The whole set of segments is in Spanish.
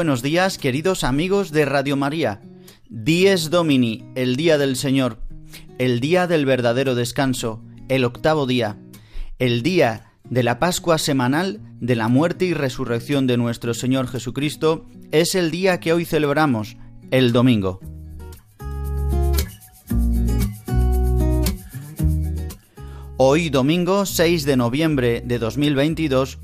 Buenos días, queridos amigos de Radio María. Dies Domini, el día del Señor, el día del verdadero descanso, el octavo día, el día de la Pascua semanal de la muerte y resurrección de nuestro Señor Jesucristo, es el día que hoy celebramos, el domingo. Hoy, domingo 6 de noviembre de 2022,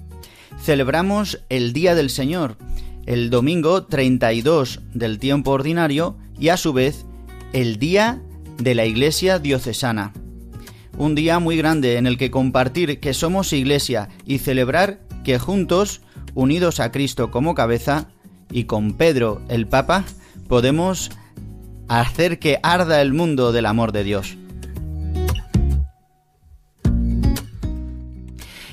celebramos el Día del Señor, el domingo 32 del tiempo ordinario y a su vez el día de la Iglesia diocesana. Un día muy grande en el que compartir que somos Iglesia y celebrar que juntos, unidos a Cristo como cabeza y con Pedro el Papa, podemos hacer que arda el mundo del amor de Dios.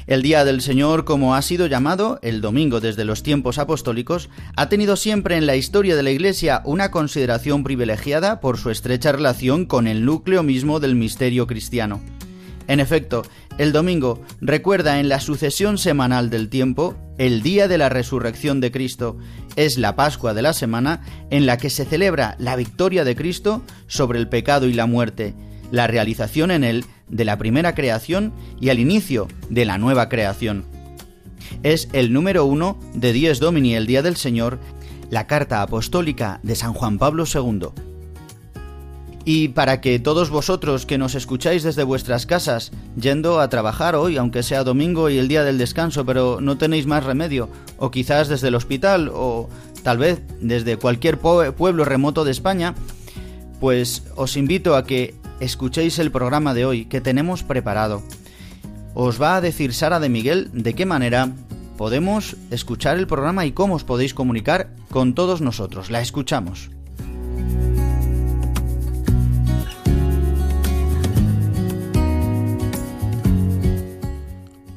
El Día del Señor, como ha sido llamado el domingo desde los tiempos apostólicos, ha tenido siempre en la historia de la Iglesia una consideración privilegiada por su estrecha relación con el núcleo mismo del misterio cristiano. En efecto, el domingo recuerda en la sucesión semanal del tiempo el día de la resurrección de Cristo. Es la Pascua de la semana en la que se celebra la victoria de Cristo sobre el pecado y la muerte, la realización en él de la primera creación y al inicio de la nueva creación. Es el número uno de Dies Domini, el Día del Señor, la carta apostólica de San Juan Pablo II. Y para que todos vosotros que nos escucháis desde vuestras casas, yendo a trabajar hoy, aunque sea domingo y el día del descanso, pero no tenéis más remedio, o quizás desde el hospital, o tal vez desde cualquier pueblo remoto de España, pues os invito a que escuchéis el programa de hoy que tenemos preparado. Os va a decir Sara de Miguel de qué manera podemos escuchar el programa y cómo os podéis comunicar con todos nosotros. La escuchamos.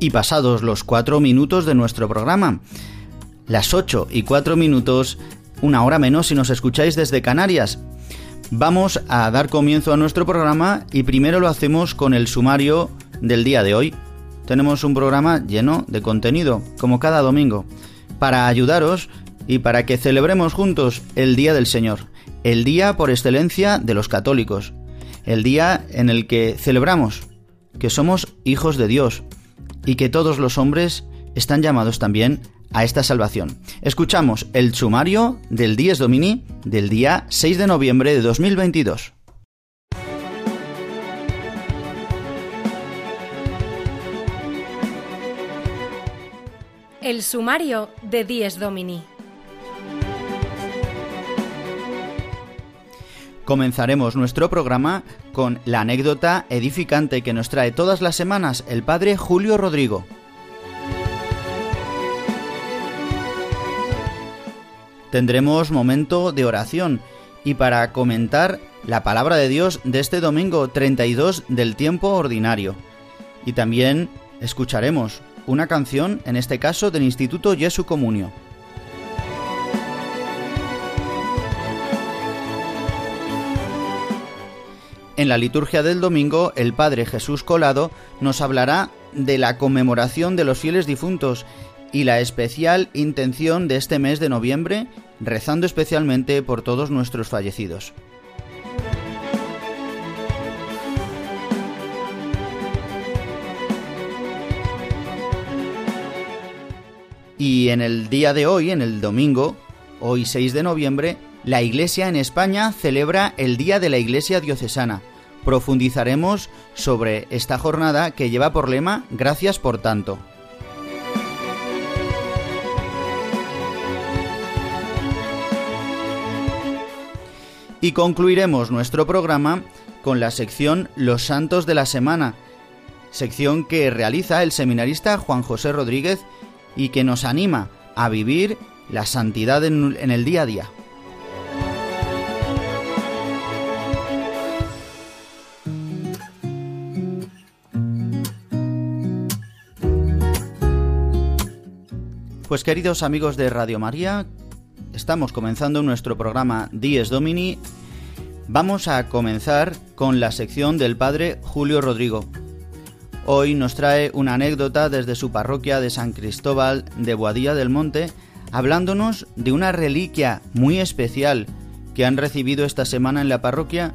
Y pasados los cuatro minutos de nuestro programa. Las ocho y cuatro minutos, una hora menos si nos escucháis desde Canarias. Vamos a dar comienzo a nuestro programa y primero lo hacemos con el sumario del día de hoy. Tenemos un programa lleno de contenido, como cada domingo, para ayudaros y para que celebremos juntos el Día del Señor, el día por excelencia de los católicos, el día en el que celebramos que somos hijos de Dios, y que todos los hombres están llamados también a esta salvación. Escuchamos el sumario del Dies Domini del día 6 de noviembre de 2022. El sumario de Dies Domini. Comenzaremos nuestro programa con la anécdota edificante que nos trae todas las semanas el padre Julio Rodrigo. Tendremos momento de oración y para comentar la palabra de Dios de este domingo 32 del tiempo ordinario. Y también escucharemos una canción, en este caso del Instituto Jesu Comunio. En la liturgia del domingo, el Padre Jesús Colado nos hablará de la conmemoración de los fieles difuntos y la especial intención de este mes de noviembre, rezando especialmente por todos nuestros fallecidos. Y en el día de hoy, en el domingo, hoy 6 de noviembre, la Iglesia en España celebra el Día de la Iglesia Diocesana. Profundizaremos sobre esta jornada que lleva por lema Gracias por tanto. Y concluiremos nuestro programa con la sección Los Santos de la Semana, sección que realiza el seminarista Juan José Rodríguez y que nos anima a vivir la santidad en, el día a día. Pues queridos amigos de Radio María, estamos comenzando nuestro programa Dies Domini. Vamos a comenzar con la sección del Padre Julio Rodrigo. Hoy nos trae una anécdota desde su parroquia de San Cristóbal de Boadilla del Monte, hablándonos de una reliquia muy especial que han recibido esta semana en la parroquia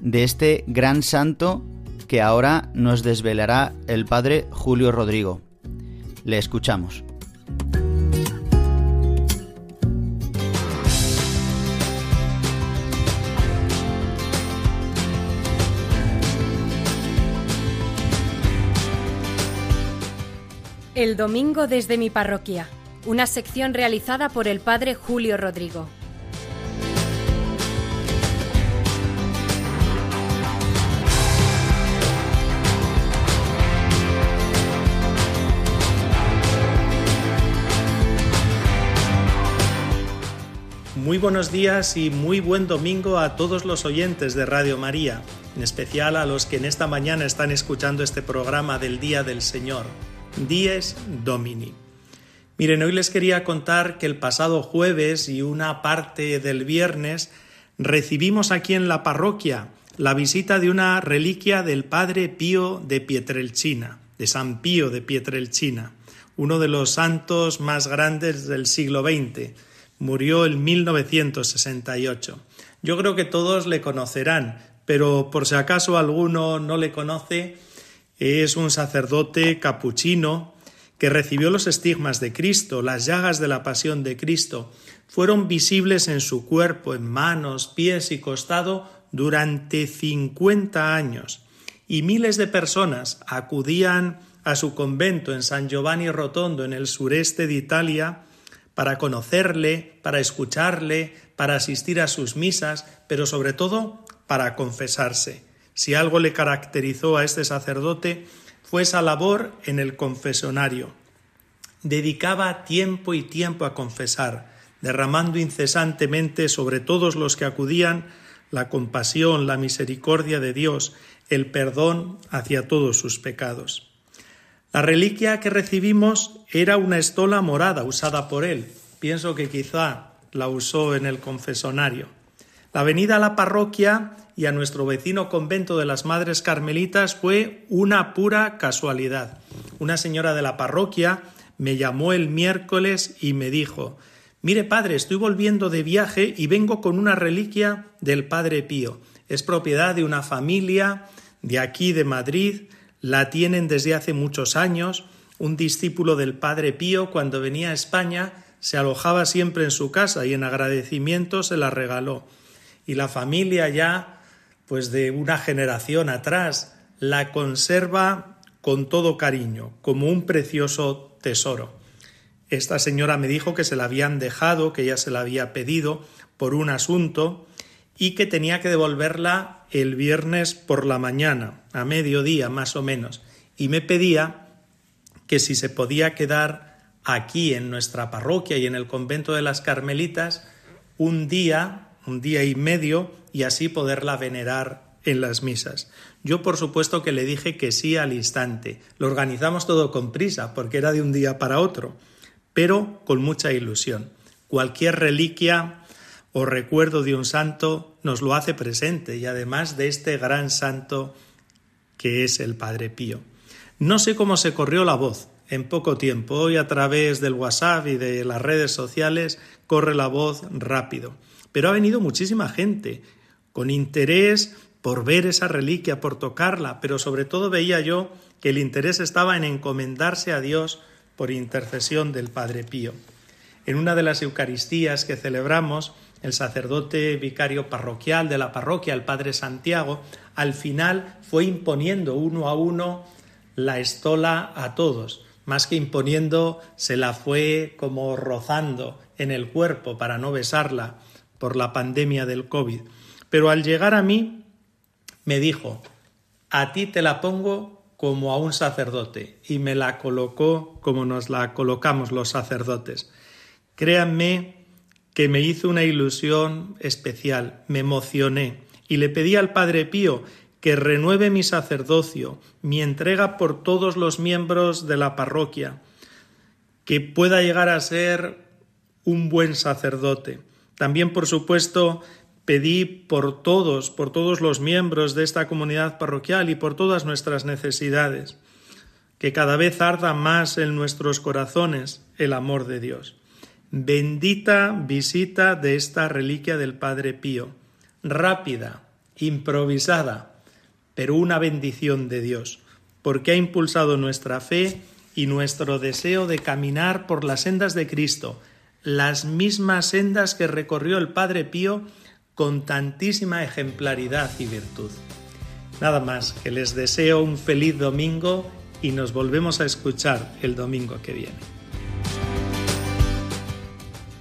de este gran santo que ahora nos desvelará el padre Julio Rodrigo. Le escuchamos. El domingo desde mi parroquia, una sección realizada por el padre Julio Rodrigo. Muy buenos días y muy buen domingo a todos los oyentes de Radio María, en especial a los que en esta mañana están escuchando este programa del Día del Señor. Dies Domini. Miren, hoy les quería contar que el pasado jueves y una parte del viernes recibimos aquí en la parroquia la visita de una reliquia del Padre Pío de Pietrelcina, de San Pío de Pietrelcina, uno de los santos más grandes del siglo XX. Murió en 1968. Yo creo que todos le conocerán, pero por si acaso alguno no le conoce, es un sacerdote capuchino que recibió los estigmas de Cristo, las llagas de la pasión de Cristo, fueron visibles en su cuerpo, en manos, pies y costado durante cincuenta años, y miles de personas acudían a su convento en San Giovanni Rotondo, en el sureste de Italia, para conocerle, para escucharle, para asistir a sus misas, pero sobre todo para confesarse. Si algo le caracterizó a este sacerdote fue esa labor en el confesonario. Dedicaba tiempo y tiempo a confesar, derramando incesantemente sobre todos los que acudían la compasión, la misericordia de Dios, el perdón hacia todos sus pecados. La reliquia que recibimos era una estola morada usada por él. Pienso que quizá la usó en el confesonario. La venida a la parroquia y a nuestro vecino convento de las Madres Carmelitas fue una pura casualidad. Una señora de la parroquia me llamó el miércoles y me dijo Mire, padre, estoy volviendo de viaje y vengo con una reliquia del padre Pío. Es propiedad de una familia de aquí de Madrid, la tienen desde hace muchos años. Un discípulo del padre Pío, cuando venía a España, se alojaba siempre en su casa y en agradecimiento se la regaló. Y la familia ya pues de una generación atrás, la conserva con todo cariño, como un precioso tesoro. Esta señora me dijo que se la habían dejado, que ya se la había pedido por un asunto, y que tenía que devolverla el viernes por la mañana, a mediodía más o menos, y me pedía que si se podía quedar aquí en nuestra parroquia y en el convento de las Carmelitas un día, un día y medio, y así poderla venerar en las misas. Yo por supuesto que le dije que sí al instante. Lo organizamos todo con prisa, porque era de un día para otro, pero con mucha ilusión. Cualquier reliquia o recuerdo de un santo nos lo hace presente y además de este gran santo que es el Padre Pío. No sé cómo se corrió la voz en poco tiempo. Hoy a través del WhatsApp y de las redes sociales corre la voz rápido. Pero ha venido muchísima gente con interés por ver esa reliquia, por tocarla, pero sobre todo veía yo que el interés estaba en encomendarse a Dios por intercesión del Padre Pío. En una de las Eucaristías que celebramos, el sacerdote vicario parroquial de la parroquia, el padre Santiago, al final fue imponiendo uno a uno la estola a todos. Más que imponiendo, se la fue como rozando en el cuerpo para no besarla por la pandemia del COVID. Pero al llegar a mí, me dijo, a ti te la pongo como a un sacerdote, y me la colocó como nos la colocamos los sacerdotes. Créanme que me hizo una ilusión especial, me emocioné y le pedí al Padre Pío que renueve mi sacerdocio, mi entrega por todos los miembros de la parroquia, que pueda llegar a ser un buen sacerdote. También, por supuesto, pedí por todos, por todos los miembros de esta comunidad parroquial y por todas nuestras necesidades, que cada vez arda más en nuestros corazones el amor de Dios. Bendita visita de esta reliquia del Padre Pío, rápida, improvisada, pero una bendición de Dios, porque ha impulsado nuestra fe y nuestro deseo de caminar por las sendas de Cristo, las mismas sendas que recorrió el Padre Pío con tantísima ejemplaridad y virtud. Nada más, que les deseo un feliz domingo y nos volvemos a escuchar el domingo que viene.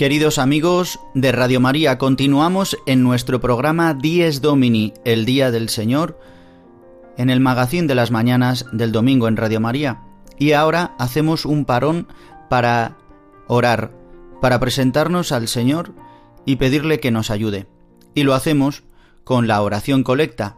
Queridos amigos de Radio María, continuamos en nuestro programa Dies Domini, el Día del Señor, en el magazín de las mañanas del domingo en Radio María. Y ahora hacemos un parón para orar, para presentarnos al Señor y pedirle que nos ayude. Y lo hacemos con la oración colecta,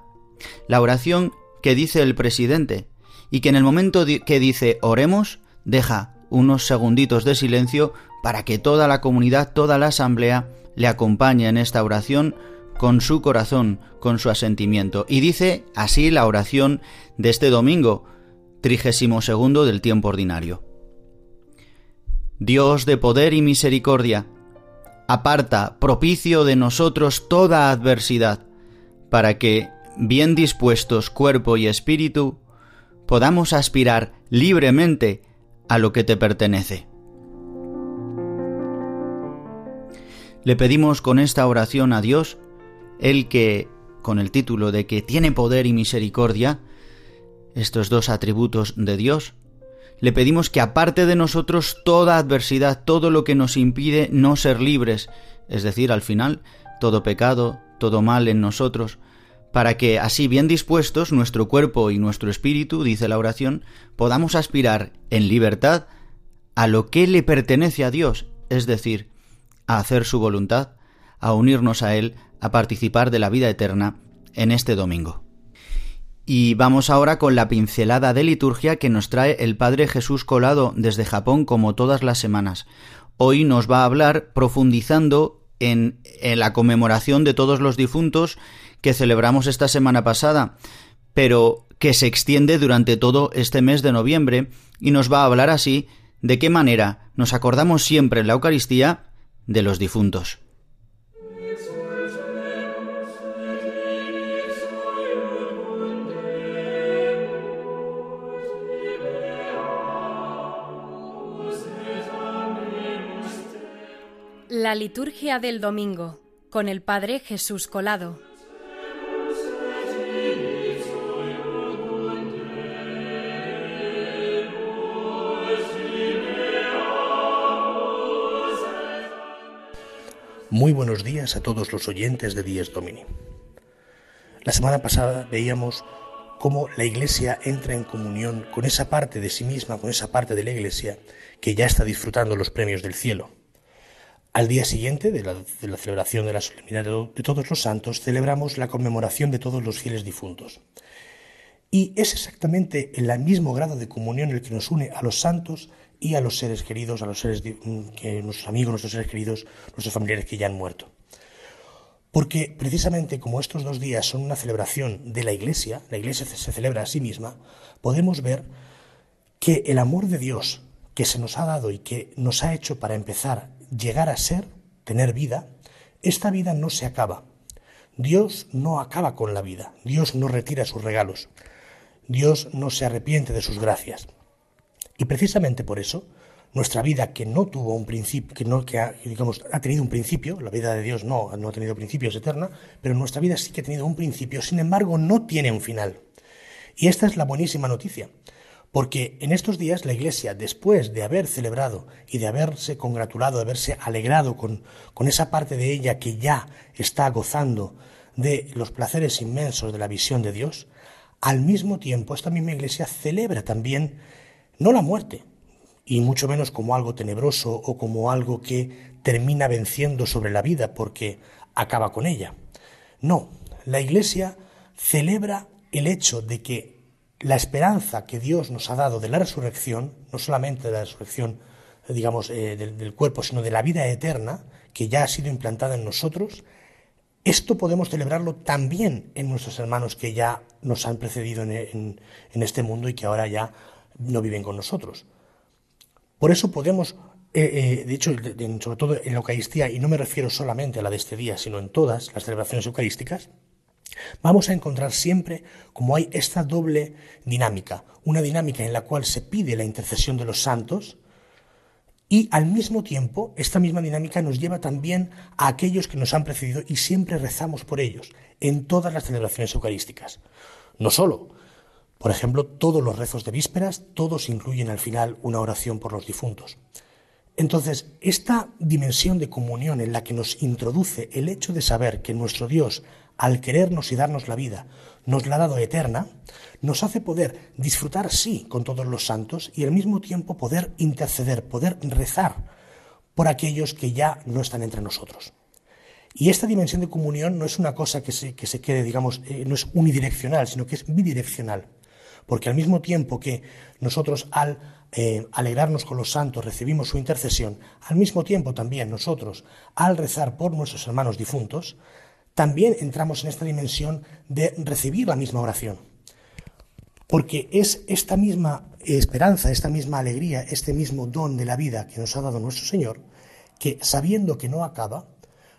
la oración que dice el presidente, y que en el momento que dice oremos, deja unos segunditos de silencio para que toda la comunidad, toda la asamblea le acompañe en esta oración con su corazón, con su asentimiento. Y dice así la oración de este domingo, trigésimo segundo del tiempo ordinario. Dios de poder y misericordia, aparta propicio de nosotros toda adversidad, para que, bien dispuestos cuerpo y espíritu, podamos aspirar libremente a lo que te pertenece. Le pedimos con esta oración a Dios, el que, con el título de que tiene poder y misericordia, estos dos atributos de Dios, le pedimos que aparte de nosotros toda adversidad, todo lo que nos impide no ser libres, es decir, al final, todo pecado, todo mal en nosotros, para que así bien dispuestos nuestro cuerpo y nuestro espíritu, dice la oración, podamos aspirar en libertad a lo que le pertenece a Dios, es decir, a hacer su voluntad, a unirnos a Él, a participar de la vida eterna en este domingo. Y vamos ahora con la pincelada de liturgia que nos trae el Padre Jesús Colado desde Japón como todas las semanas. Hoy nos va a hablar profundizando en, la conmemoración de todos los difuntos que celebramos esta semana pasada, pero que se extiende durante todo este mes de noviembre y nos va a hablar así de qué manera nos acordamos siempre en la Eucaristía de los difuntos. La liturgia del domingo con el Padre Jesús Colado. Muy buenos días a todos los oyentes de Dies Domini. La semana pasada veíamos cómo la Iglesia entra en comunión con esa parte de sí misma, con esa parte de la Iglesia que ya está disfrutando los premios del cielo. Al día siguiente de la, celebración de la solemnidad de todos los santos, celebramos la conmemoración de todos los fieles difuntos. Y es exactamente el mismo grado de comunión el que nos une a los santos y a los seres queridos, a los seres mm, que nuestros amigos, nuestros seres queridos, nuestros familiares que ya han muerto. Porque precisamente como estos dos días son una celebración de la Iglesia, la Iglesia se celebra a sí misma, podemos ver que el amor de Dios que se nos ha dado y que nos ha hecho para empezar llegar a ser, tener vida, esta vida no se acaba. Dios no acaba con la vida, Dios no retira sus regalos, Dios no se arrepiente de sus gracias. Y precisamente por eso, nuestra vida que no tuvo un principio, que no que ha, digamos, ha tenido un principio, la vida de Dios no, no ha tenido principio, es eterna, pero nuestra vida sí que ha tenido un principio, sin embargo no tiene un final. Y esta es la buenísima noticia, porque en estos días la Iglesia, después de haber celebrado y de haberse congratulado, de haberse alegrado con, con esa parte de ella que ya está gozando de los placeres inmensos de la visión de Dios, al mismo tiempo esta misma Iglesia celebra también no la muerte, y mucho menos como algo tenebroso o como algo que termina venciendo sobre la vida porque acaba con ella. No, la Iglesia celebra el hecho de que la esperanza que Dios nos ha dado de la resurrección, no solamente de la resurrección, digamos, eh, del, cuerpo, sino de la vida eterna, que ya ha sido implantada en nosotros, esto podemos celebrarlo también en nuestros hermanos que ya nos han precedido en, este mundo y que ahora ya no viven con nosotros. Por eso podemos, eh, eh, de hecho, sobre todo en la Eucaristía, y no me refiero solamente a la de este día, sino en todas las celebraciones eucarísticas, Vamos a encontrar siempre como hay esta doble dinámica, una dinámica en la cual se pide la intercesión de los santos y al mismo tiempo esta misma dinámica nos lleva también a aquellos que nos han precedido y siempre rezamos por ellos en todas las celebraciones eucarísticas. No solo, por ejemplo, todos los rezos de vísperas, todos incluyen al final una oración por los difuntos. Entonces, esta dimensión de comunión en la que nos introduce el hecho de saber que nuestro Dios al querernos y darnos la vida, nos la ha dado eterna, nos hace poder disfrutar, sí, con todos los santos y al mismo tiempo poder interceder, poder rezar por aquellos que ya no están entre nosotros. Y esta dimensión de comunión no es una cosa que se, que se quede, digamos, eh, no es unidireccional, sino que es bidireccional. Porque al mismo tiempo que nosotros al eh, alegrarnos con los santos recibimos su intercesión, al mismo tiempo también nosotros al rezar por nuestros hermanos difuntos, también entramos en esta dimensión de recibir la misma oración. Porque es esta misma esperanza, esta misma alegría, este mismo don de la vida que nos ha dado nuestro Señor, que sabiendo que no acaba,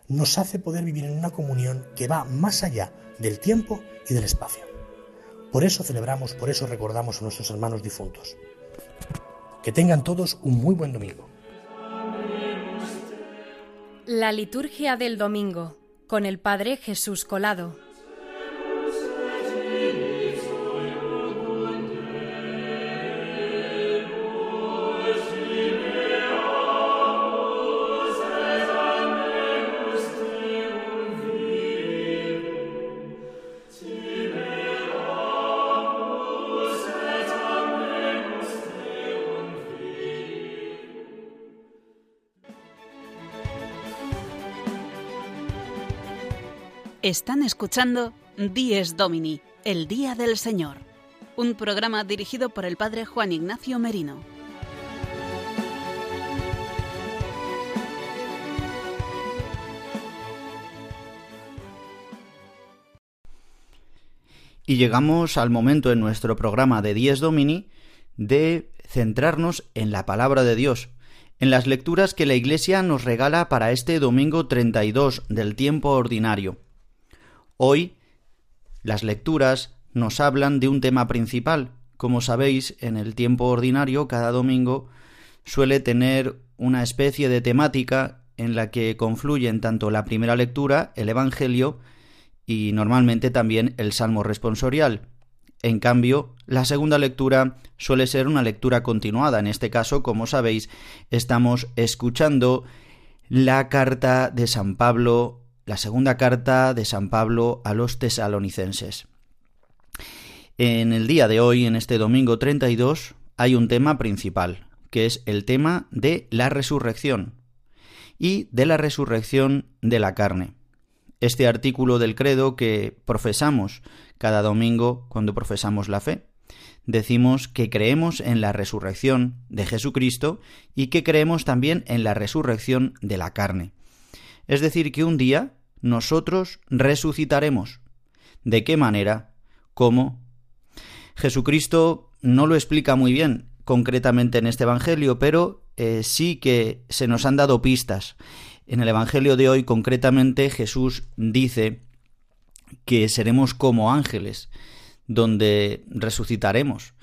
nos hace poder vivir en una comunión que va más allá del tiempo y del espacio. Por eso celebramos, por eso recordamos a nuestros hermanos difuntos. Que tengan todos un muy buen domingo. La liturgia del domingo con el Padre Jesús Colado. Están escuchando Dies Domini, el Día del Señor, un programa dirigido por el Padre Juan Ignacio Merino. Y llegamos al momento en nuestro programa de Dies Domini de centrarnos en la palabra de Dios, en las lecturas que la Iglesia nos regala para este domingo 32 del tiempo ordinario. Hoy las lecturas nos hablan de un tema principal. Como sabéis, en el tiempo ordinario cada domingo suele tener una especie de temática en la que confluyen tanto la primera lectura, el Evangelio, y normalmente también el Salmo responsorial. En cambio, la segunda lectura suele ser una lectura continuada. En este caso, como sabéis, estamos escuchando la carta de San Pablo, la segunda carta de San Pablo a los tesalonicenses. En el día de hoy, en este domingo 32, hay un tema principal, que es el tema de la resurrección y de la resurrección de la carne. Este artículo del credo que profesamos cada domingo cuando profesamos la fe. Decimos que creemos en la resurrección de Jesucristo y que creemos también en la resurrección de la carne. Es decir, que un día nosotros resucitaremos. ¿De qué manera? ¿Cómo? Jesucristo no lo explica muy bien concretamente en este Evangelio, pero eh, sí que se nos han dado pistas. En el Evangelio de hoy concretamente Jesús dice que seremos como ángeles, donde resucitaremos,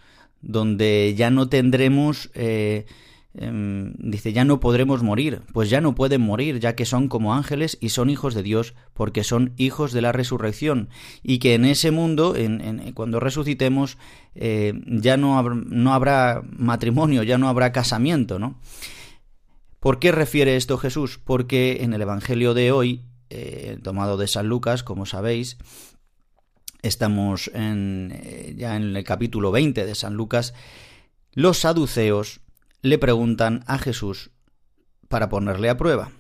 donde ya no tendremos eh, Em, dice, ya no podremos morir, pues ya no pueden morir, ya que son como ángeles y son hijos de Dios, porque son hijos de la resurrección, y que en ese mundo, en, cuando resucitemos, eh, ya no, no habrá matrimonio, ya no habrá casamiento, ¿no? ¿Por qué refiere esto Jesús? Porque en el Evangelio de hoy, eh, tomado de San Lucas, como sabéis, estamos en, eh, ya en el capítulo 20 de San Lucas, los saduceos le preguntan a Jesús para ponerle a prueba.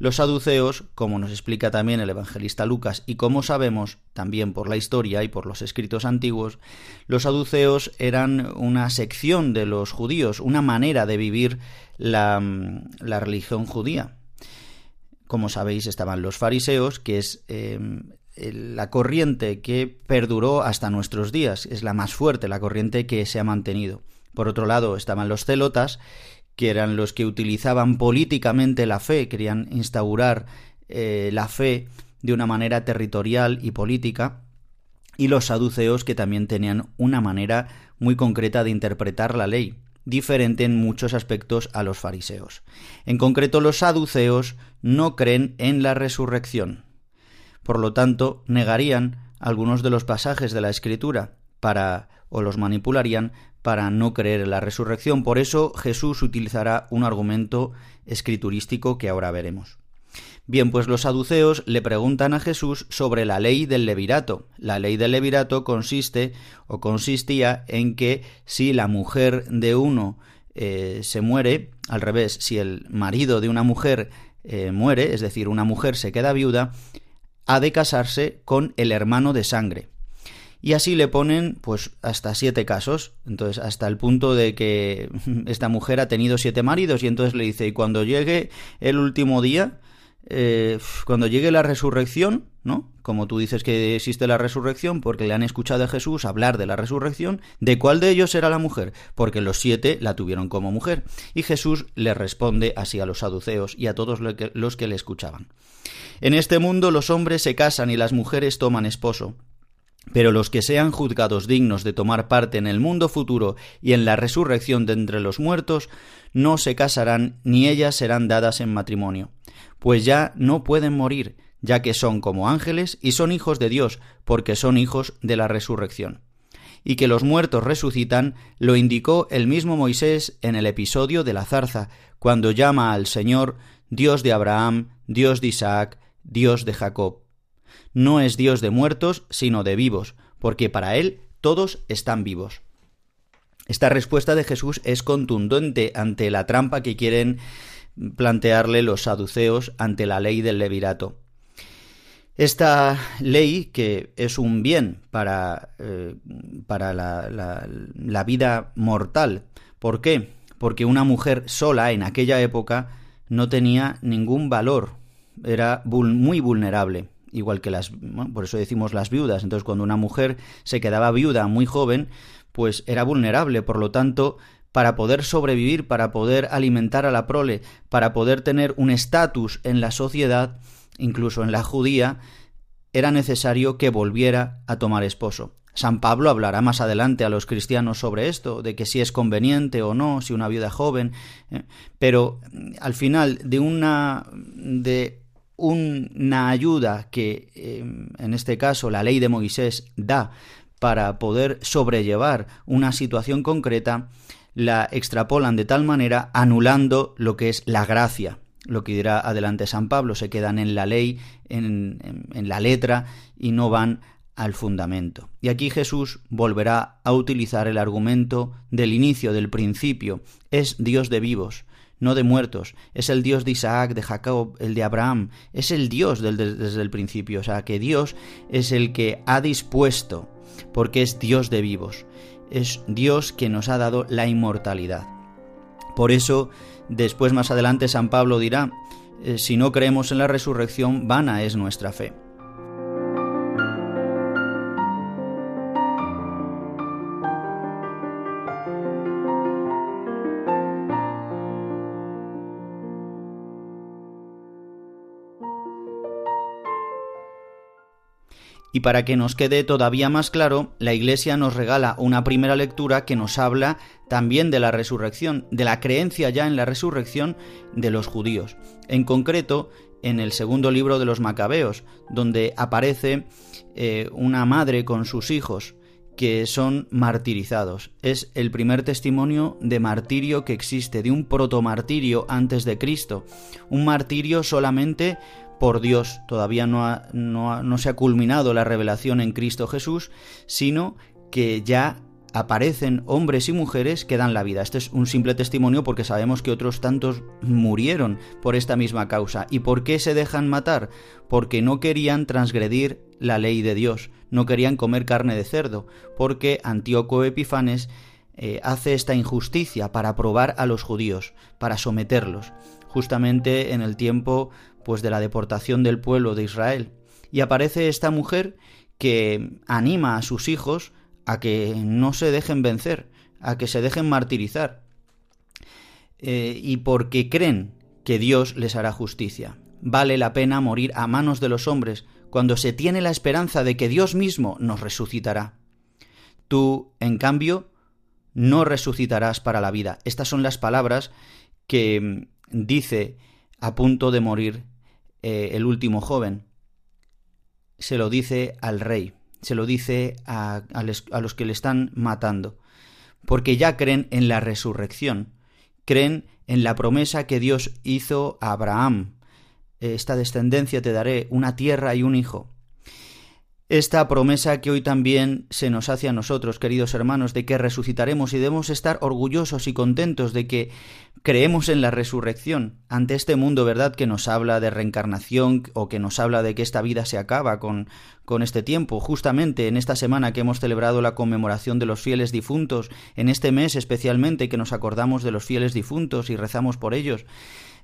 Los saduceos, como nos explica también el evangelista Lucas y como sabemos también por la historia y por los escritos antiguos, los saduceos eran una sección de los judíos, una manera de vivir la, religión judía. Como sabéis, estaban los fariseos, que es em, la corriente que perduró hasta nuestros días, es la más fuerte, la corriente que se ha mantenido. Por otro lado estaban los celotas, que eran los que utilizaban políticamente la fe, querían instaurar eh, la fe de una manera territorial y política, y los saduceos, que también tenían una manera muy concreta de interpretar la ley, diferente en muchos aspectos a los fariseos. En concreto, los saduceos no creen en la resurrección. Por lo tanto, negarían algunos de los pasajes de la Escritura para o los manipularían para no creer en la resurrección. Por eso Jesús utilizará un argumento escriturístico que ahora veremos. Bien, pues los saduceos le preguntan a Jesús sobre la ley del levirato. La ley del levirato consiste o consistía en que si la mujer de uno eh, se muere, al revés, si el marido de una mujer eh, muere, es decir, una mujer se queda viuda, ha de casarse con el hermano de sangre. Y así le ponen pues hasta siete casos. Entonces, hasta el punto de que esta mujer ha tenido siete maridos y entonces le dice, y cuando llegue el último día, eh, cuando llegue la resurrección, ¿no? Como tú dices que existe la resurrección porque le han escuchado a Jesús hablar de la resurrección, ¿de cuál de ellos era la mujer? Porque los siete la tuvieron como mujer. Y Jesús le responde así a los saduceos y a todos los que le escuchaban. En este mundo los hombres se casan y las mujeres toman esposo, pero los que sean juzgados dignos de tomar parte en el mundo futuro y en la resurrección de entre los muertos, no se casarán ni ellas serán dadas en matrimonio, pues ya no pueden morir, ya que son como ángeles y son hijos de Dios, porque son hijos de la resurrección. Y que los muertos resucitan lo indicó el mismo Moisés en el episodio de la zarza, cuando llama al Señor Dios de Abraham, Dios de Isaac, Dios de Jacob no es Dios de muertos, sino de vivos, porque para Él todos están vivos. Esta respuesta de Jesús es contundente ante la trampa que quieren plantearle los saduceos ante la ley del levirato. Esta ley, que es un bien para, eh, para la, la vida mortal, ¿por qué? Porque una mujer sola en aquella época no tenía ningún valor, era muy vulnerable igual que las, por eso decimos las viudas. Entonces, cuando una mujer se quedaba viuda muy joven, pues era vulnerable, por lo tanto, para poder sobrevivir, para poder alimentar a la prole, para poder tener un estatus en la sociedad, incluso en la judía, era necesario que volviera a tomar esposo. San Pablo hablará más adelante a los cristianos sobre esto, de que si es conveniente o no, si una viuda joven, ¿eh? pero mm, al final de una de una ayuda que em, en este caso la ley de Moisés da para poder sobrellevar una situación concreta, la extrapolan de tal manera anulando lo que es la gracia. Lo que dirá adelante San Pablo, se quedan en la ley, en, en la letra y no van al fundamento. Y aquí Jesús volverá a utilizar el argumento del inicio, del principio. Es Dios de vivos, no de muertos. Es el Dios de Isaac, de Jacob, el de Abraham. Es el Dios desde el principio. O sea, que Dios es el que ha dispuesto, porque es Dios de vivos. Es Dios que nos ha dado la inmortalidad. Por eso, después más adelante San Pablo dirá, eh, si no creemos en la resurrección, vana es nuestra fe. Y para que nos quede todavía más claro, la Iglesia nos regala una primera lectura que nos habla también de la resurrección, de la creencia ya en la resurrección de los judíos. En concreto, en el segundo libro de los Macabeos, donde aparece eh, una madre con sus hijos que son martirizados. Es el primer testimonio de martirio que existe, de un protomartirio antes de Cristo. Un martirio solamente por Dios. Todavía no, no, se ha culminado la revelación en Cristo Jesús, sino que ya aparecen hombres y mujeres que dan la vida. Este es un simple testimonio porque sabemos que otros tantos murieron por esta misma causa. ¿Y por qué se dejan matar? Porque no querían transgredir la ley de Dios, no querían comer carne de cerdo, porque Antíoco Epifanes eh, hace esta injusticia para probar a los judíos, para someterlos, justamente en el tiempo pues de la deportación del pueblo de Israel. Y aparece esta mujer que anima a sus hijos a que no se dejen vencer, a que se dejen martirizar, eh, y porque creen que Dios les hará justicia. Vale la pena morir a manos de los hombres cuando se tiene la esperanza de que Dios mismo nos resucitará. Tú, en cambio, no resucitarás para la vida. Estas son las palabras que mm, dice a punto de morir eh, el último joven. Se lo dice al rey, se lo dice a, los que le están matando, porque ya creen en la resurrección, creen en la promesa que Dios hizo a Abraham. Esta descendencia te daré una tierra y un hijo esta promesa que hoy también se nos hace a nosotros, queridos hermanos, de que resucitaremos y debemos estar orgullosos y contentos de que creemos en la resurrección ante este mundo, ¿verdad?, que nos habla de reencarnación o que nos habla de que esta vida se acaba con, con este tiempo. Justamente en esta semana que hemos celebrado la conmemoración de los fieles difuntos, en este mes especialmente que nos acordamos de los fieles difuntos y rezamos por ellos,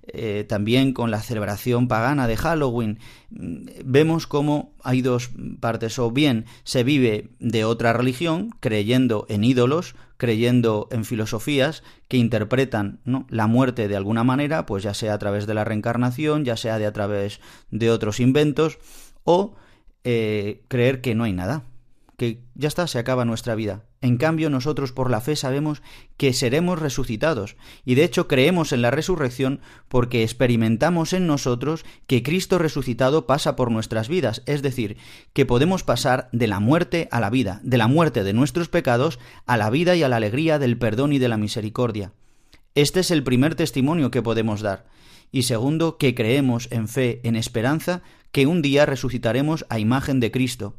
eh, también con la celebración pagana de Halloween, mm, vemos cómo hay dos partes, o bien se vive de otra religión, creyendo en ídolos, creyendo en filosofías que interpretan la muerte de alguna manera, pues ya sea a través de la reencarnación, ya sea de a través de otros inventos, o eh, creer que no hay nada, que ya está, se acaba nuestra vida. En cambio, nosotros por la fe sabemos que seremos resucitados, y de hecho creemos en la resurrección porque experimentamos en nosotros que Cristo resucitado pasa por nuestras vidas, es decir, que podemos pasar de la muerte a la vida, de la muerte de nuestros pecados a la vida y a la alegría del perdón y de la misericordia. Este es el primer testimonio que podemos dar. Y segundo, que creemos en fe, en esperanza, que un día resucitaremos a imagen de Cristo,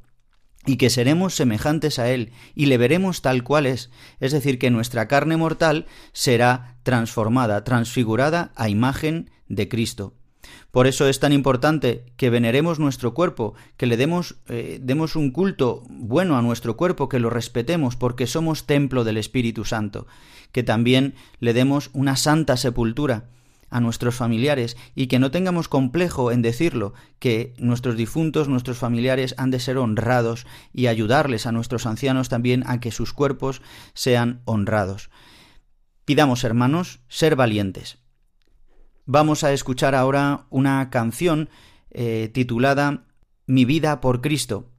y que seremos semejantes a Él y le veremos tal cual es, es decir, que nuestra carne mortal será transformada, transfigurada a imagen de Cristo. Por eso es tan importante que veneremos nuestro cuerpo, que le demos, eh, demos un culto bueno a nuestro cuerpo, que lo respetemos porque somos templo del Espíritu Santo, que también le demos una santa sepultura, a nuestros familiares y que no tengamos complejo en decirlo, que nuestros difuntos, nuestros familiares han de ser honrados y ayudarles a nuestros ancianos también a que sus cuerpos sean honrados. Pidamos, hermanos, ser valientes. Vamos a escuchar ahora una canción eh, titulada Mi vida por Cristo,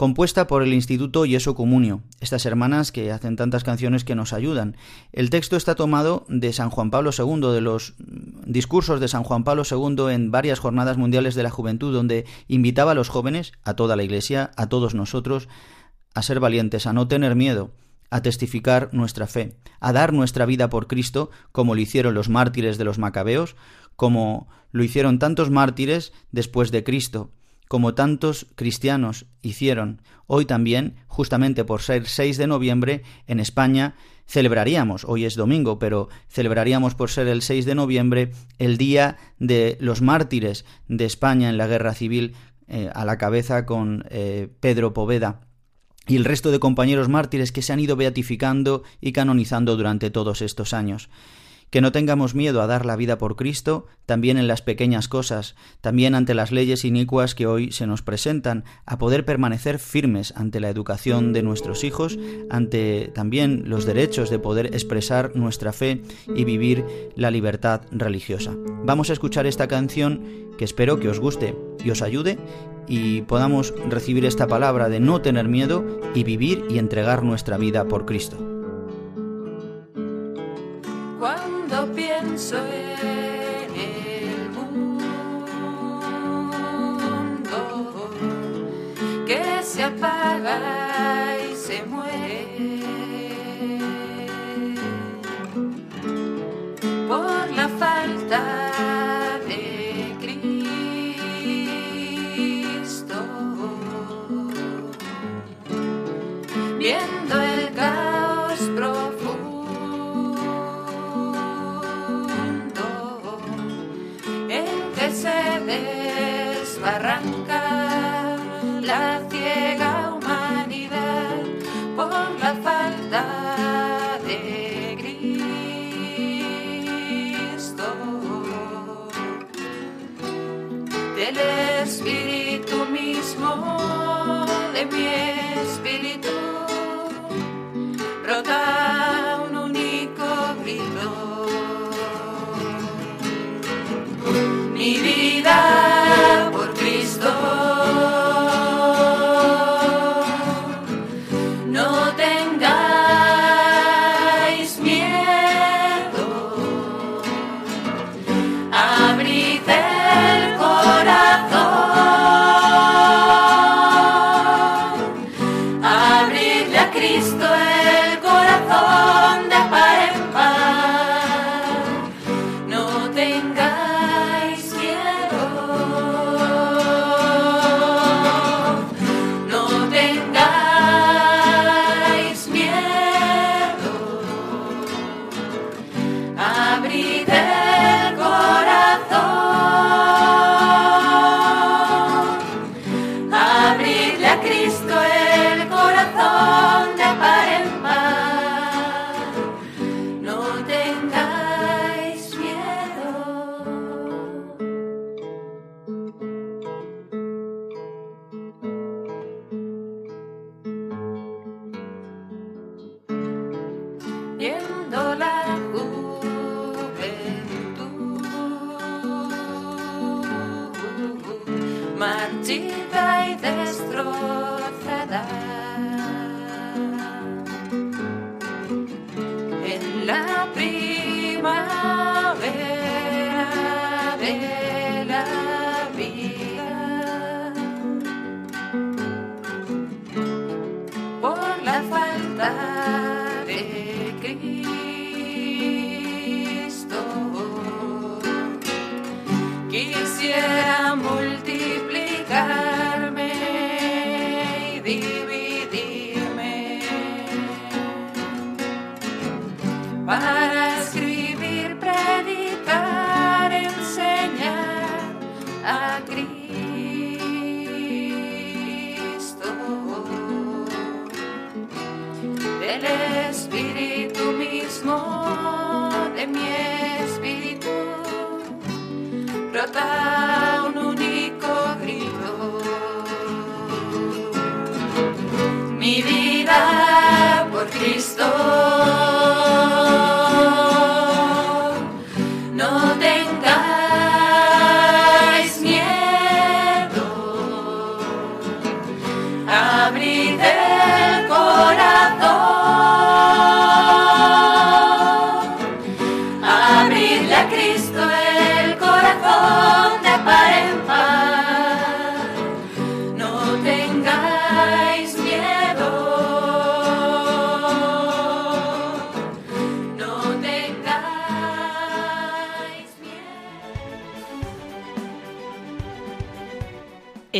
compuesta por el Instituto Yeso Comunio, estas hermanas que hacen tantas canciones que nos ayudan. El texto está tomado de San Juan Pablo II, de los discursos de San Juan Pablo II en varias jornadas mundiales de la juventud, donde invitaba a los jóvenes, a toda la Iglesia, a todos nosotros, a ser valientes, a no tener miedo, a testificar nuestra fe, a dar nuestra vida por Cristo, como lo hicieron los mártires de los macabeos, como lo hicieron tantos mártires después de Cristo, como tantos cristianos hicieron. Hoy también, justamente por ser 6 de noviembre, en España celebraríamos, hoy es domingo, pero celebraríamos por ser el 6 de noviembre el Día de los Mártires de España en la Guerra Civil, eh, a la cabeza con eh, Pedro Poveda y el resto de compañeros mártires que se han ido beatificando y canonizando durante todos estos años que no tengamos miedo a dar la vida por Cristo, también en las pequeñas cosas, también ante las leyes inicuas que hoy se nos presentan, a poder permanecer firmes ante la educación de nuestros hijos, ante también los derechos de poder expresar nuestra fe y vivir la libertad religiosa. Vamos a escuchar esta canción que espero que os guste y os ayude y podamos recibir esta palabra de no tener miedo y vivir y entregar nuestra vida por Cristo. Pienso en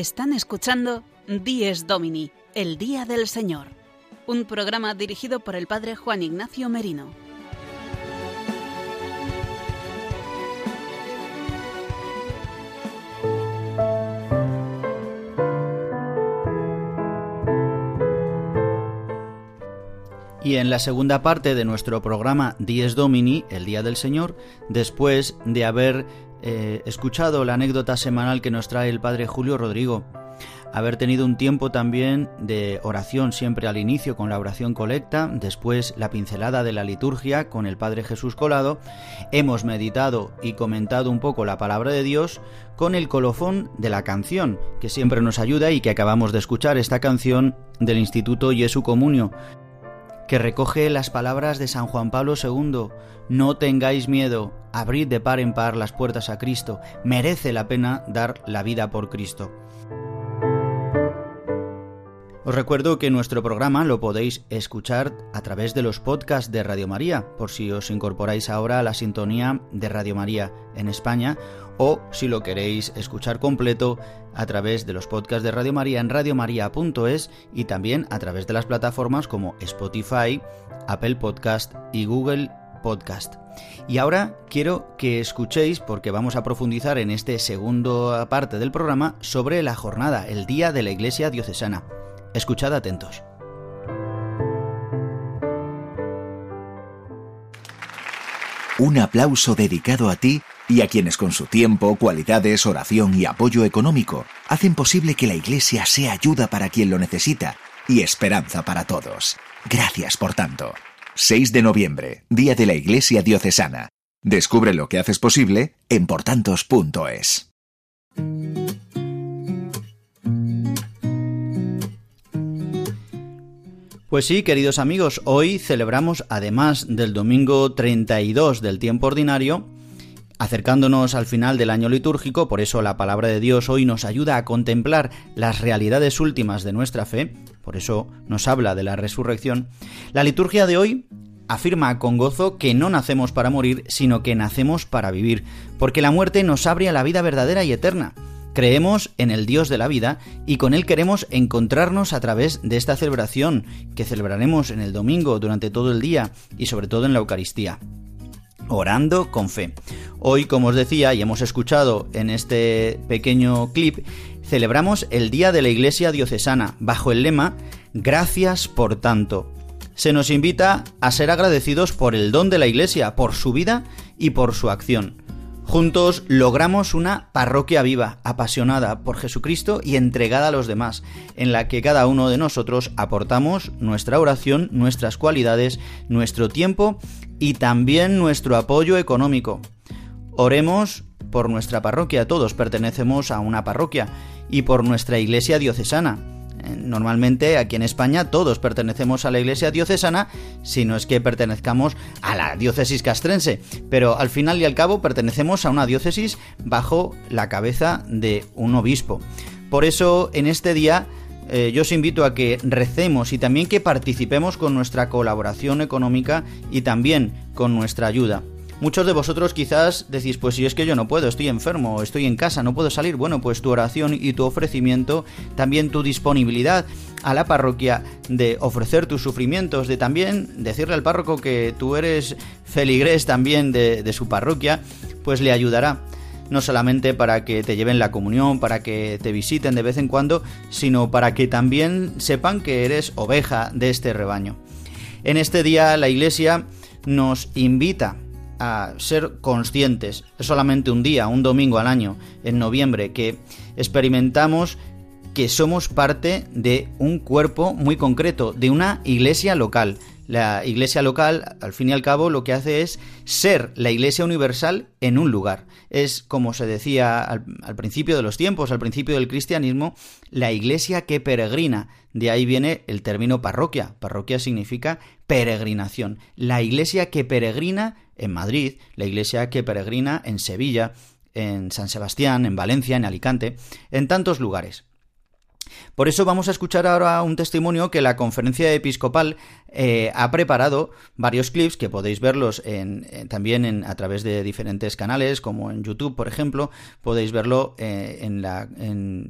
Están escuchando Dies Domini, el Día del Señor, un programa dirigido por el Padre Juan Ignacio Merino. Y en la segunda parte de nuestro programa Dies Domini, el Día del Señor, después de haber eh, escuchado la anécdota semanal que nos trae el Padre Julio Rodrigo, haber tenido un tiempo también de oración siempre al inicio con la oración colecta, después la pincelada de la liturgia con el Padre Jesús Colado, hemos meditado y comentado un poco la palabra de Dios con el colofón de la canción, que siempre nos ayuda y que acabamos de escuchar esta canción del Instituto Jesu Comunio, que recoge las palabras de San Juan Pablo II, no tengáis miedo, abrid de par en par las puertas a Cristo, merece la pena dar la vida por Cristo. Os recuerdo que nuestro programa lo podéis escuchar a través de los podcasts de Radio María, por si os incorporáis ahora a la sintonía de Radio María en España, o si lo queréis escuchar completo a través de los podcasts de Radio María en radiomaria.es y también a través de las plataformas como Spotify, Apple Podcast y Google Podcast. Y ahora quiero que escuchéis, porque vamos a profundizar en este segundo parte del programa, sobre la jornada, el Día de la Iglesia Diocesana. Escuchad atentos. Un aplauso dedicado a ti y a quienes con su tiempo, cualidades, oración y apoyo económico hacen posible que la Iglesia sea ayuda para quien lo necesita y esperanza para todos. Gracias por tanto. 6 de noviembre, Día de la Iglesia Diocesana. Descubre lo que haces posible en portantos.es. Pues sí, queridos amigos, hoy celebramos, además del domingo 32 del tiempo ordinario, Acercándonos al final del año litúrgico, por eso la palabra de Dios hoy nos ayuda a contemplar las realidades últimas de nuestra fe, por eso nos habla de la resurrección, la liturgia de hoy afirma con gozo que no nacemos para morir, sino que nacemos para vivir, porque la muerte nos abre a la vida verdadera y eterna. Creemos en el Dios de la vida y con Él queremos encontrarnos a través de esta celebración que celebraremos en el domingo durante todo el día y sobre todo en la Eucaristía orando con fe. Hoy, como os decía y hemos escuchado en este pequeño clip, celebramos el Día de la Iglesia Diocesana bajo el lema Gracias por tanto. Se nos invita a ser agradecidos por el don de la Iglesia, por su vida y por su acción. Juntos logramos una parroquia viva, apasionada por Jesucristo y entregada a los demás, en la que cada uno de nosotros aportamos nuestra oración, nuestras cualidades, nuestro tiempo y también nuestro apoyo económico. Oremos por nuestra parroquia, todos pertenecemos a una parroquia, y por nuestra iglesia diocesana Normalmente aquí en España todos pertenecemos a la iglesia diocesana, si no es que pertenezcamos a la diócesis castrense, pero al final y al cabo pertenecemos a una diócesis bajo la cabeza de un obispo. Por eso en este día eh, yo os invito a que recemos y también que participemos con nuestra colaboración económica y también con nuestra ayuda. Muchos de vosotros quizás decís, pues si es que yo no puedo, estoy enfermo, estoy en casa, no puedo salir. Bueno, pues tu oración y tu ofrecimiento, también tu disponibilidad a la parroquia de ofrecer tus sufrimientos, de también decirle al párroco que tú eres feligrés también de, de su parroquia, pues le ayudará no solamente para que te lleven la comunión, para que te visiten de vez en cuando, sino para que también sepan que eres oveja de este rebaño. En este día la Iglesia nos invita a ser conscientes, es solamente un día, un domingo al año, en noviembre, que experimentamos que somos parte de un cuerpo muy concreto, de una iglesia local. La iglesia local, al fin y al cabo, lo que hace es ser la iglesia universal en un lugar. Es, como se decía al, principio de los tiempos, al principio del cristianismo, la iglesia que peregrina. De ahí viene el término parroquia. Parroquia significa peregrinación. La iglesia que peregrina en Madrid, la iglesia que peregrina en Sevilla, en San Sebastián, en Valencia, en Alicante, en tantos lugares. Por eso vamos a escuchar ahora un testimonio que la conferencia episcopal eh, ha preparado varios clips que podéis verlos también a través de diferentes canales, como en YouTube, por ejemplo, podéis verlo eh, en,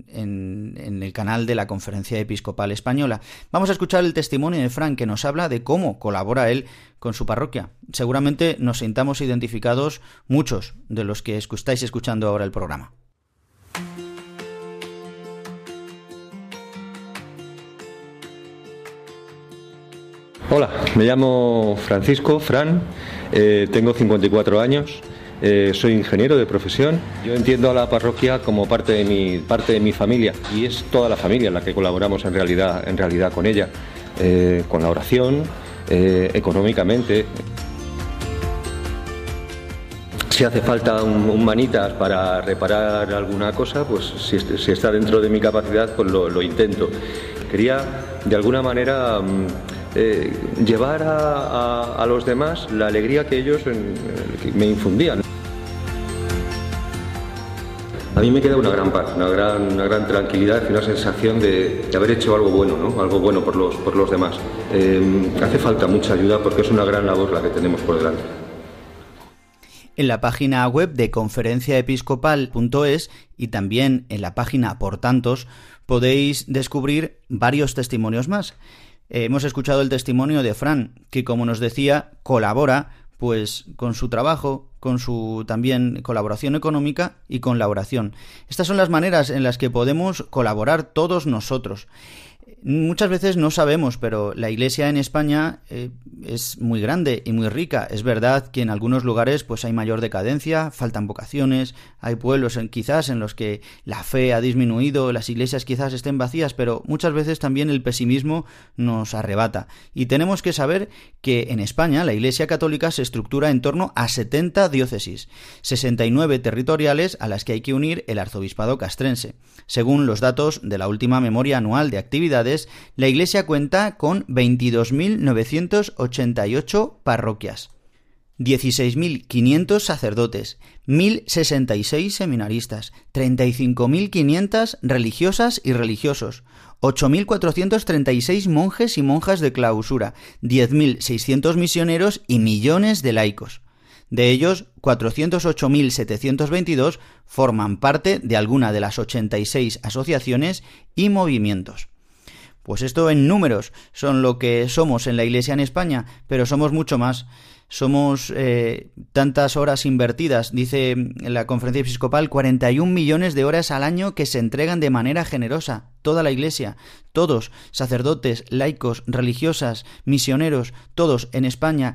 en, el canal de la conferencia episcopal española. Vamos a escuchar el testimonio de Frank que nos habla de cómo colabora él con su parroquia. Seguramente nos sintamos identificados muchos de los que estáis escuchando ahora el programa. Hola, me llamo Francisco, Fran, eh, tengo 54 años, eh, soy ingeniero de profesión. Yo entiendo a la parroquia como parte de mi, parte de mi familia y es toda la familia la que colaboramos en realidad, en realidad con ella, eh, con la oración, económicamente. Si hace falta un, manitas para reparar alguna cosa, pues si, está dentro de mi capacidad, pues lo intento. Quería de alguna manera mm, eh, llevar a, los demás la alegría que ellos me infundían. A mí me queda una gran paz, una gran, una gran tranquilidad y una sensación de, haber hecho algo bueno, ¿no? algo bueno por los, por los demás. Eh, hace falta mucha ayuda porque es una gran labor la que tenemos por delante. En la página web de conferenciaepiscopal.es y también en la página Por Tantos podéis descubrir varios testimonios más. Eh, hemos escuchado el testimonio de Fran, que como nos decía, colabora pues con su trabajo, con su también colaboración económica y con la oración. Estas son las maneras en las que podemos colaborar todos nosotros. Muchas veces no sabemos, pero la iglesia en España eh, es muy grande y muy rica. Es verdad que en algunos lugares pues hay mayor decadencia, faltan vocaciones, hay pueblos en, quizás en los que la fe ha disminuido, las iglesias quizás estén vacías, pero muchas veces también el pesimismo nos arrebata. Y tenemos que saber que en España la iglesia católica se estructura en torno a 70 diócesis, 69 territoriales a las que hay que unir el arzobispado castrense. Según los datos de la última memoria anual de actividades, la Iglesia cuenta con 22.988 parroquias, 16.500 sacerdotes, 1.066 seminaristas, 35.500 religiosas y religiosos, 8.436 monjes y monjas de clausura, 10.600 misioneros y millones de laicos. De ellos, 408.722 forman parte de alguna de las 86 asociaciones y movimientos. Pues esto en números son lo que somos en la Iglesia en España, pero somos mucho más. Somos eh, tantas horas invertidas, dice la conferencia episcopal, 41 millones de horas al año que se entregan de manera generosa. Toda la Iglesia, todos, sacerdotes, laicos, religiosas, misioneros, todos en España,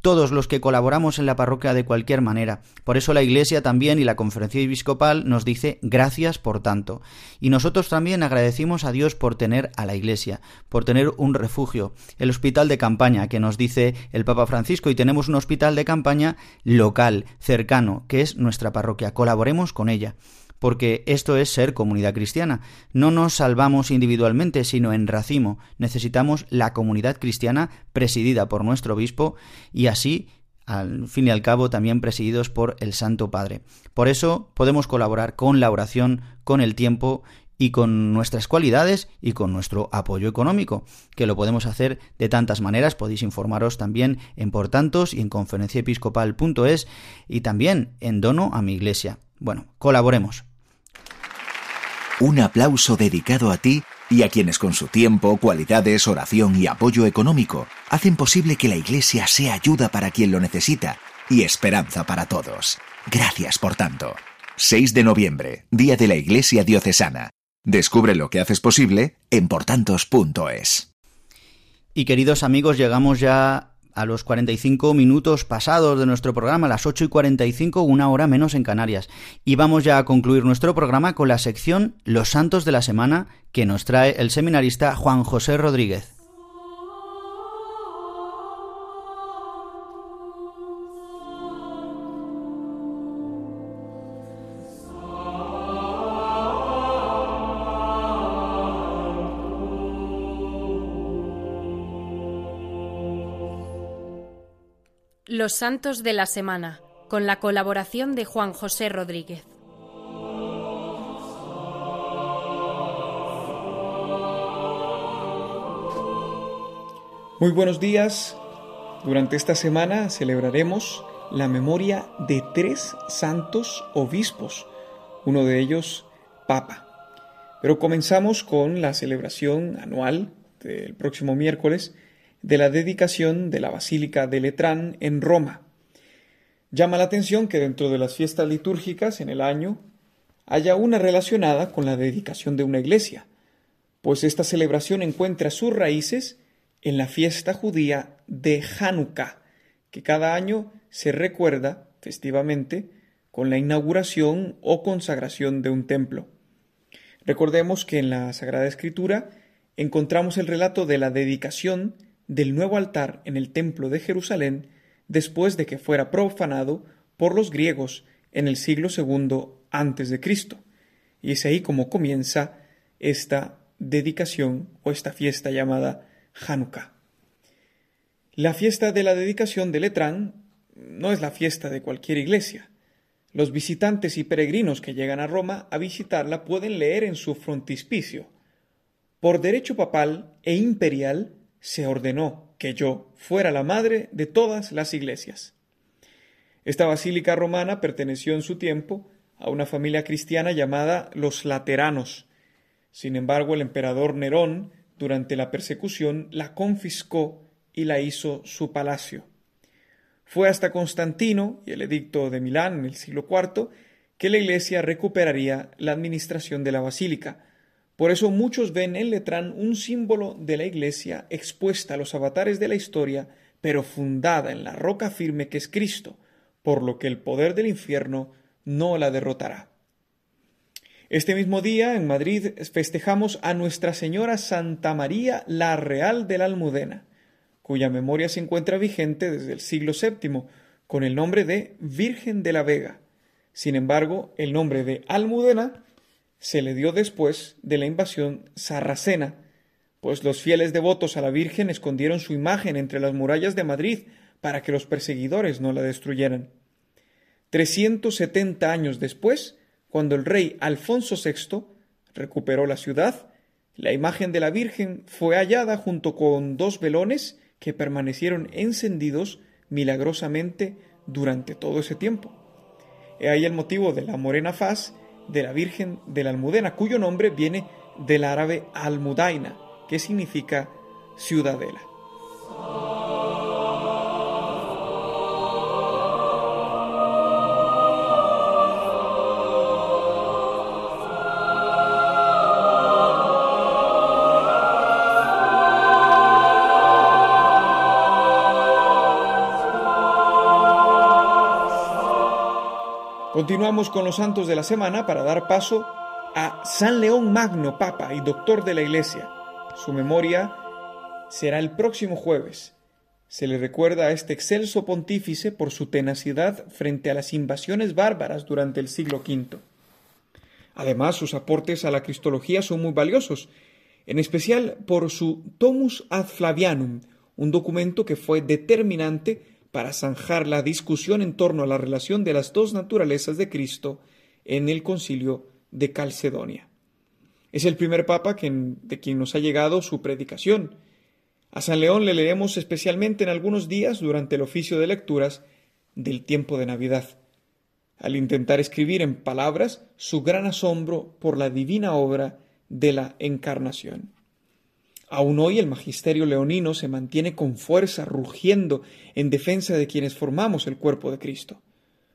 todos los que colaboramos en la parroquia de cualquier manera. Por eso la Iglesia también y la Conferencia Episcopal nos dice gracias por tanto. Y nosotros también agradecimos a Dios por tener a la Iglesia, por tener un refugio, el hospital de campaña que nos dice el Papa Francisco y tenemos un hospital de campaña local, cercano, que es nuestra parroquia. Colaboremos con ella porque esto es ser comunidad cristiana. No nos salvamos individualmente, sino en racimo. Necesitamos la comunidad cristiana presidida por nuestro obispo y así al fin y al cabo también presididos por el Santo Padre. Por eso podemos colaborar con la oración, con el tiempo y con nuestras cualidades y con nuestro apoyo económico, que lo podemos hacer de tantas maneras. Podéis informaros también en Por Tantos y en conferenciaepiscopal.es y también en Dono a mi Iglesia. Bueno, colaboremos. Un aplauso dedicado a ti y a quienes con su tiempo, cualidades, oración y apoyo económico hacen posible que la Iglesia sea ayuda para quien lo necesita y esperanza para todos. Gracias por tanto. 6 de noviembre, Día de la Iglesia Diocesana. Descubre lo que haces posible en portantos.es. Y queridos amigos, llegamos ya a los 45 minutos pasados de nuestro programa, a las 8 y 45, una hora menos en Canarias. Y vamos ya a concluir nuestro programa con la sección Los Santos de la Semana que nos trae el seminarista Juan José Rodríguez. Los Santos de la Semana, con la colaboración de Juan José Rodríguez. Muy buenos días. Durante esta semana celebraremos la memoria de tres santos obispos, uno de ellos Papa. Pero comenzamos con la celebración anual del próximo miércoles de la dedicación de la Basílica de Letrán en Roma. Llama la atención que dentro de las fiestas litúrgicas en el año haya una relacionada con la dedicación de una iglesia, pues esta celebración encuentra sus raíces en la fiesta judía de Hanukkah, que cada año se recuerda festivamente con la inauguración o consagración de un templo. Recordemos que en la Sagrada Escritura encontramos el relato de la dedicación del nuevo altar en el templo de Jerusalén después de que fuera profanado por los griegos en el siglo II antes de Cristo. Y es ahí como comienza esta dedicación o esta fiesta llamada Hanukkah. La fiesta de la dedicación de Letrán no es la fiesta de cualquier iglesia. Los visitantes y peregrinos que llegan a Roma a visitarla pueden leer en su frontispicio. Por derecho papal e imperial se ordenó que yo fuera la madre de todas las iglesias. Esta basílica romana perteneció en su tiempo a una familia cristiana llamada los Lateranos. Sin embargo, el emperador Nerón, durante la persecución, la confiscó y la hizo su palacio. Fue hasta Constantino y el edicto de Milán en el siglo IV que la iglesia recuperaría la administración de la basílica, por eso muchos ven en Letrán un símbolo de la Iglesia expuesta a los avatares de la historia, pero fundada en la roca firme que es Cristo, por lo que el poder del infierno no la derrotará. Este mismo día, en Madrid, festejamos a Nuestra Señora Santa María la Real de la Almudena, cuya memoria se encuentra vigente desde el siglo VII, con el nombre de Virgen de la Vega. Sin embargo, el nombre de Almudena se le dio después de la invasión sarracena, pues los fieles devotos a la Virgen escondieron su imagen entre las murallas de Madrid para que los perseguidores no la destruyeran. 370 años después, cuando el rey Alfonso VI recuperó la ciudad, la imagen de la Virgen fue hallada junto con dos velones que permanecieron encendidos milagrosamente durante todo ese tiempo. He ahí el motivo de la morena faz de la Virgen de la Almudena, cuyo nombre viene del árabe Almudaina, que significa ciudadela. Continuamos con los santos de la semana para dar paso a San León Magno, Papa y Doctor de la Iglesia. Su memoria será el próximo jueves. Se le recuerda a este excelso pontífice por su tenacidad frente a las invasiones bárbaras durante el siglo V. Además, sus aportes a la cristología son muy valiosos, en especial por su Tomus ad Flavianum, un documento que fue determinante para zanjar la discusión en torno a la relación de las dos naturalezas de Cristo en el concilio de Calcedonia. Es el primer papa de quien nos ha llegado su predicación. A San León le leemos especialmente en algunos días durante el oficio de lecturas del tiempo de Navidad, al intentar escribir en palabras su gran asombro por la divina obra de la Encarnación. Aún hoy el magisterio leonino se mantiene con fuerza rugiendo en defensa de quienes formamos el cuerpo de Cristo.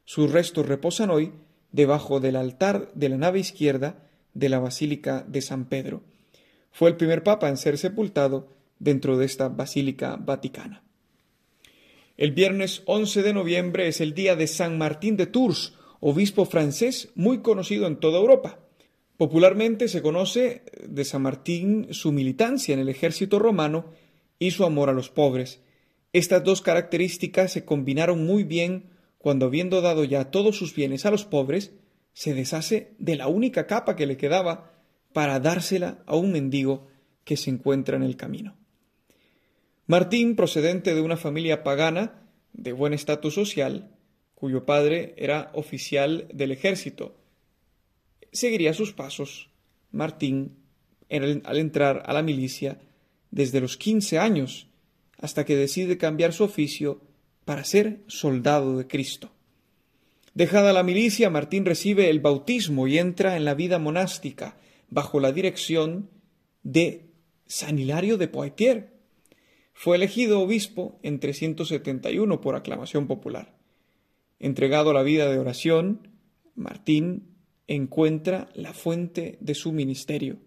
Sus restos reposan hoy debajo del altar de la nave izquierda de la Basílica de San Pedro. Fue el primer papa en ser sepultado dentro de esta Basílica Vaticana. El viernes 11 de noviembre es el día de San Martín de Tours, obispo francés muy conocido en toda Europa. Popularmente se conoce de San Martín su militancia en el ejército romano y su amor a los pobres. Estas dos características se combinaron muy bien cuando, habiendo dado ya todos sus bienes a los pobres, se deshace de la única capa que le quedaba para dársela a un mendigo que se encuentra en el camino. Martín, procedente de una familia pagana de buen estatus social, cuyo padre era oficial del ejército, seguiría sus pasos. Martín, al entrar a la milicia, desde los quince años, hasta que decide cambiar su oficio para ser soldado de Cristo. Dejada la milicia, Martín recibe el bautismo y entra en la vida monástica bajo la dirección de San Hilario de Poitiers. Fue elegido obispo en 371 por aclamación popular. Entregado a la vida de oración, Martín encuentra la fuente de su ministerio.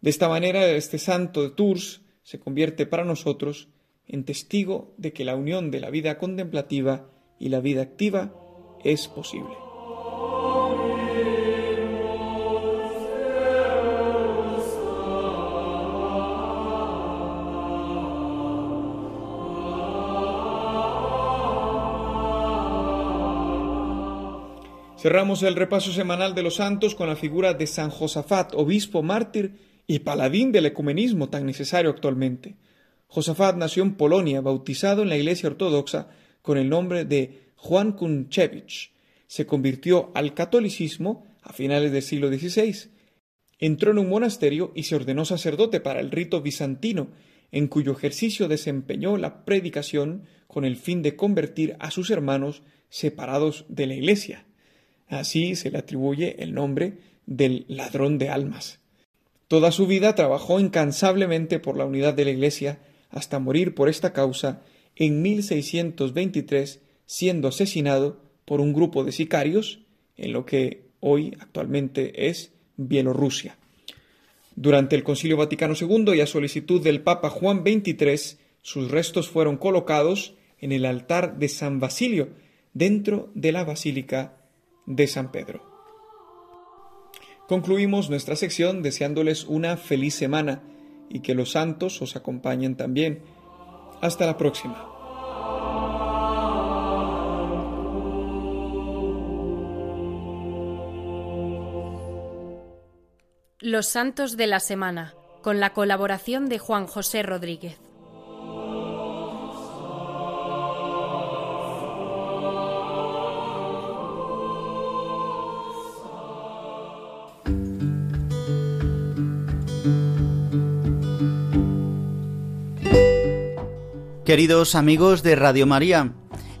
De esta manera, este santo de Tours se convierte para nosotros en testigo de que la unión de la vida contemplativa y la vida activa es posible. Cerramos el repaso semanal de los santos con la figura de San Josafat, obispo mártir y paladín del ecumenismo tan necesario actualmente. Josafat nació en Polonia, bautizado en la Iglesia Ortodoxa con el nombre de Juan Kunchevich. Se convirtió al catolicismo a finales del siglo XVI. Entró en un monasterio y se ordenó sacerdote para el rito bizantino, en cuyo ejercicio desempeñó la predicación con el fin de convertir a sus hermanos separados de la Iglesia. Así se le atribuye el nombre del ladrón de almas. Toda su vida trabajó incansablemente por la unidad de la Iglesia hasta morir por esta causa en 1623, siendo asesinado por un grupo de sicarios en lo que hoy actualmente es Bielorrusia. Durante el Concilio Vaticano II y a solicitud del Papa Juan XXIII, sus restos fueron colocados en el altar de San Basilio, dentro de la Basílica de San Pedro. Concluimos nuestra sección deseándoles una feliz semana y que los santos os acompañen también. Hasta la próxima. Los Santos de la Semana, con la colaboración de Juan José Rodríguez. Queridos amigos de Radio María,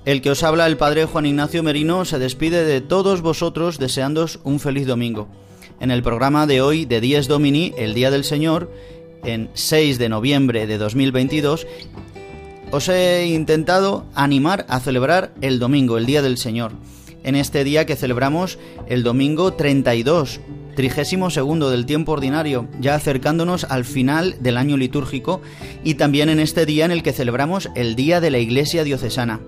el que os habla el Padre Juan Ignacio Merino se despide de todos vosotros deseándoos un feliz domingo. En el programa de hoy de Dies Domini, el Día del Señor, en 6 de noviembre de 2022, os he intentado animar a celebrar el domingo, el Día del Señor, en este día que celebramos el domingo 32 trigésimo segundo del tiempo ordinario, ya acercándonos al final del año litúrgico y también en este día en el que celebramos el Día de la Iglesia Diocesana.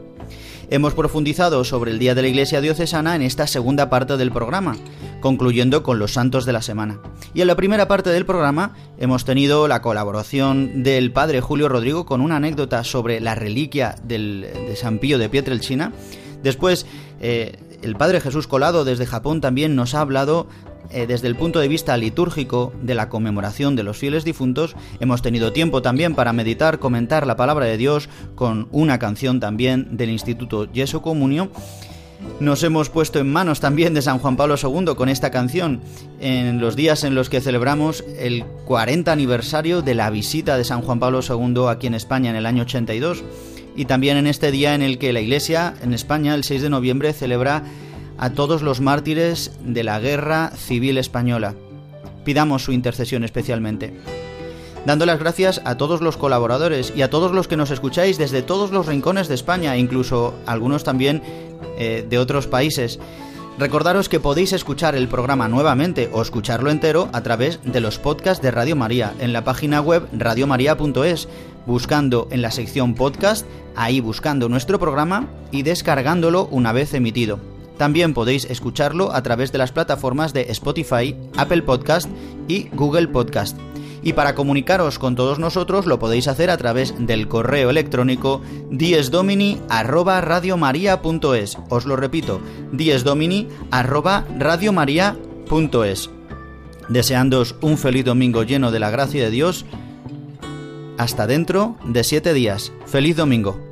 Hemos profundizado sobre el Día de la Iglesia Diocesana en esta segunda parte del programa, concluyendo con los santos de la semana. Y en la primera parte del programa hemos tenido la colaboración del padre Julio Rodrigo con una anécdota sobre la reliquia de San Pío de Pietrelcina. Después, eh, el padre Jesús Colado desde Japón también nos ha hablado eh, desde el punto de vista litúrgico de la conmemoración de los fieles difuntos, hemos tenido tiempo también para meditar, comentar la palabra de Dios con una canción también del Instituto Jesu Comunio. Nos hemos puesto en manos también de San Juan Pablo II con esta canción en los días en los que celebramos el 40 aniversario de la visita de San Juan Pablo II aquí en España en el año 82 y también en este día en el que la Iglesia en España el 6 de noviembre celebra a todos los mártires de la Guerra Civil Española. Pidamos su intercesión especialmente. Dando las gracias a todos los colaboradores y a todos los que nos escucháis desde todos los rincones de España, incluso algunos también eh, de otros países. Recordaros que podéis escuchar el programa nuevamente o escucharlo entero a través de los podcasts de Radio María en la página web radiomaria.es, buscando en la sección podcast, ahí buscando nuestro programa y descargándolo una vez emitido. También podéis escucharlo a través de las plataformas de Spotify, Apple Podcast y Google Podcast. Y para comunicaros con todos nosotros lo podéis hacer a través del correo electrónico diesdomini@radiomaria.es. Os lo repito, diesdomini@radiomaria.es. Deseándoos un feliz domingo lleno de la gracia de Dios. Hasta dentro de siete días. Feliz domingo.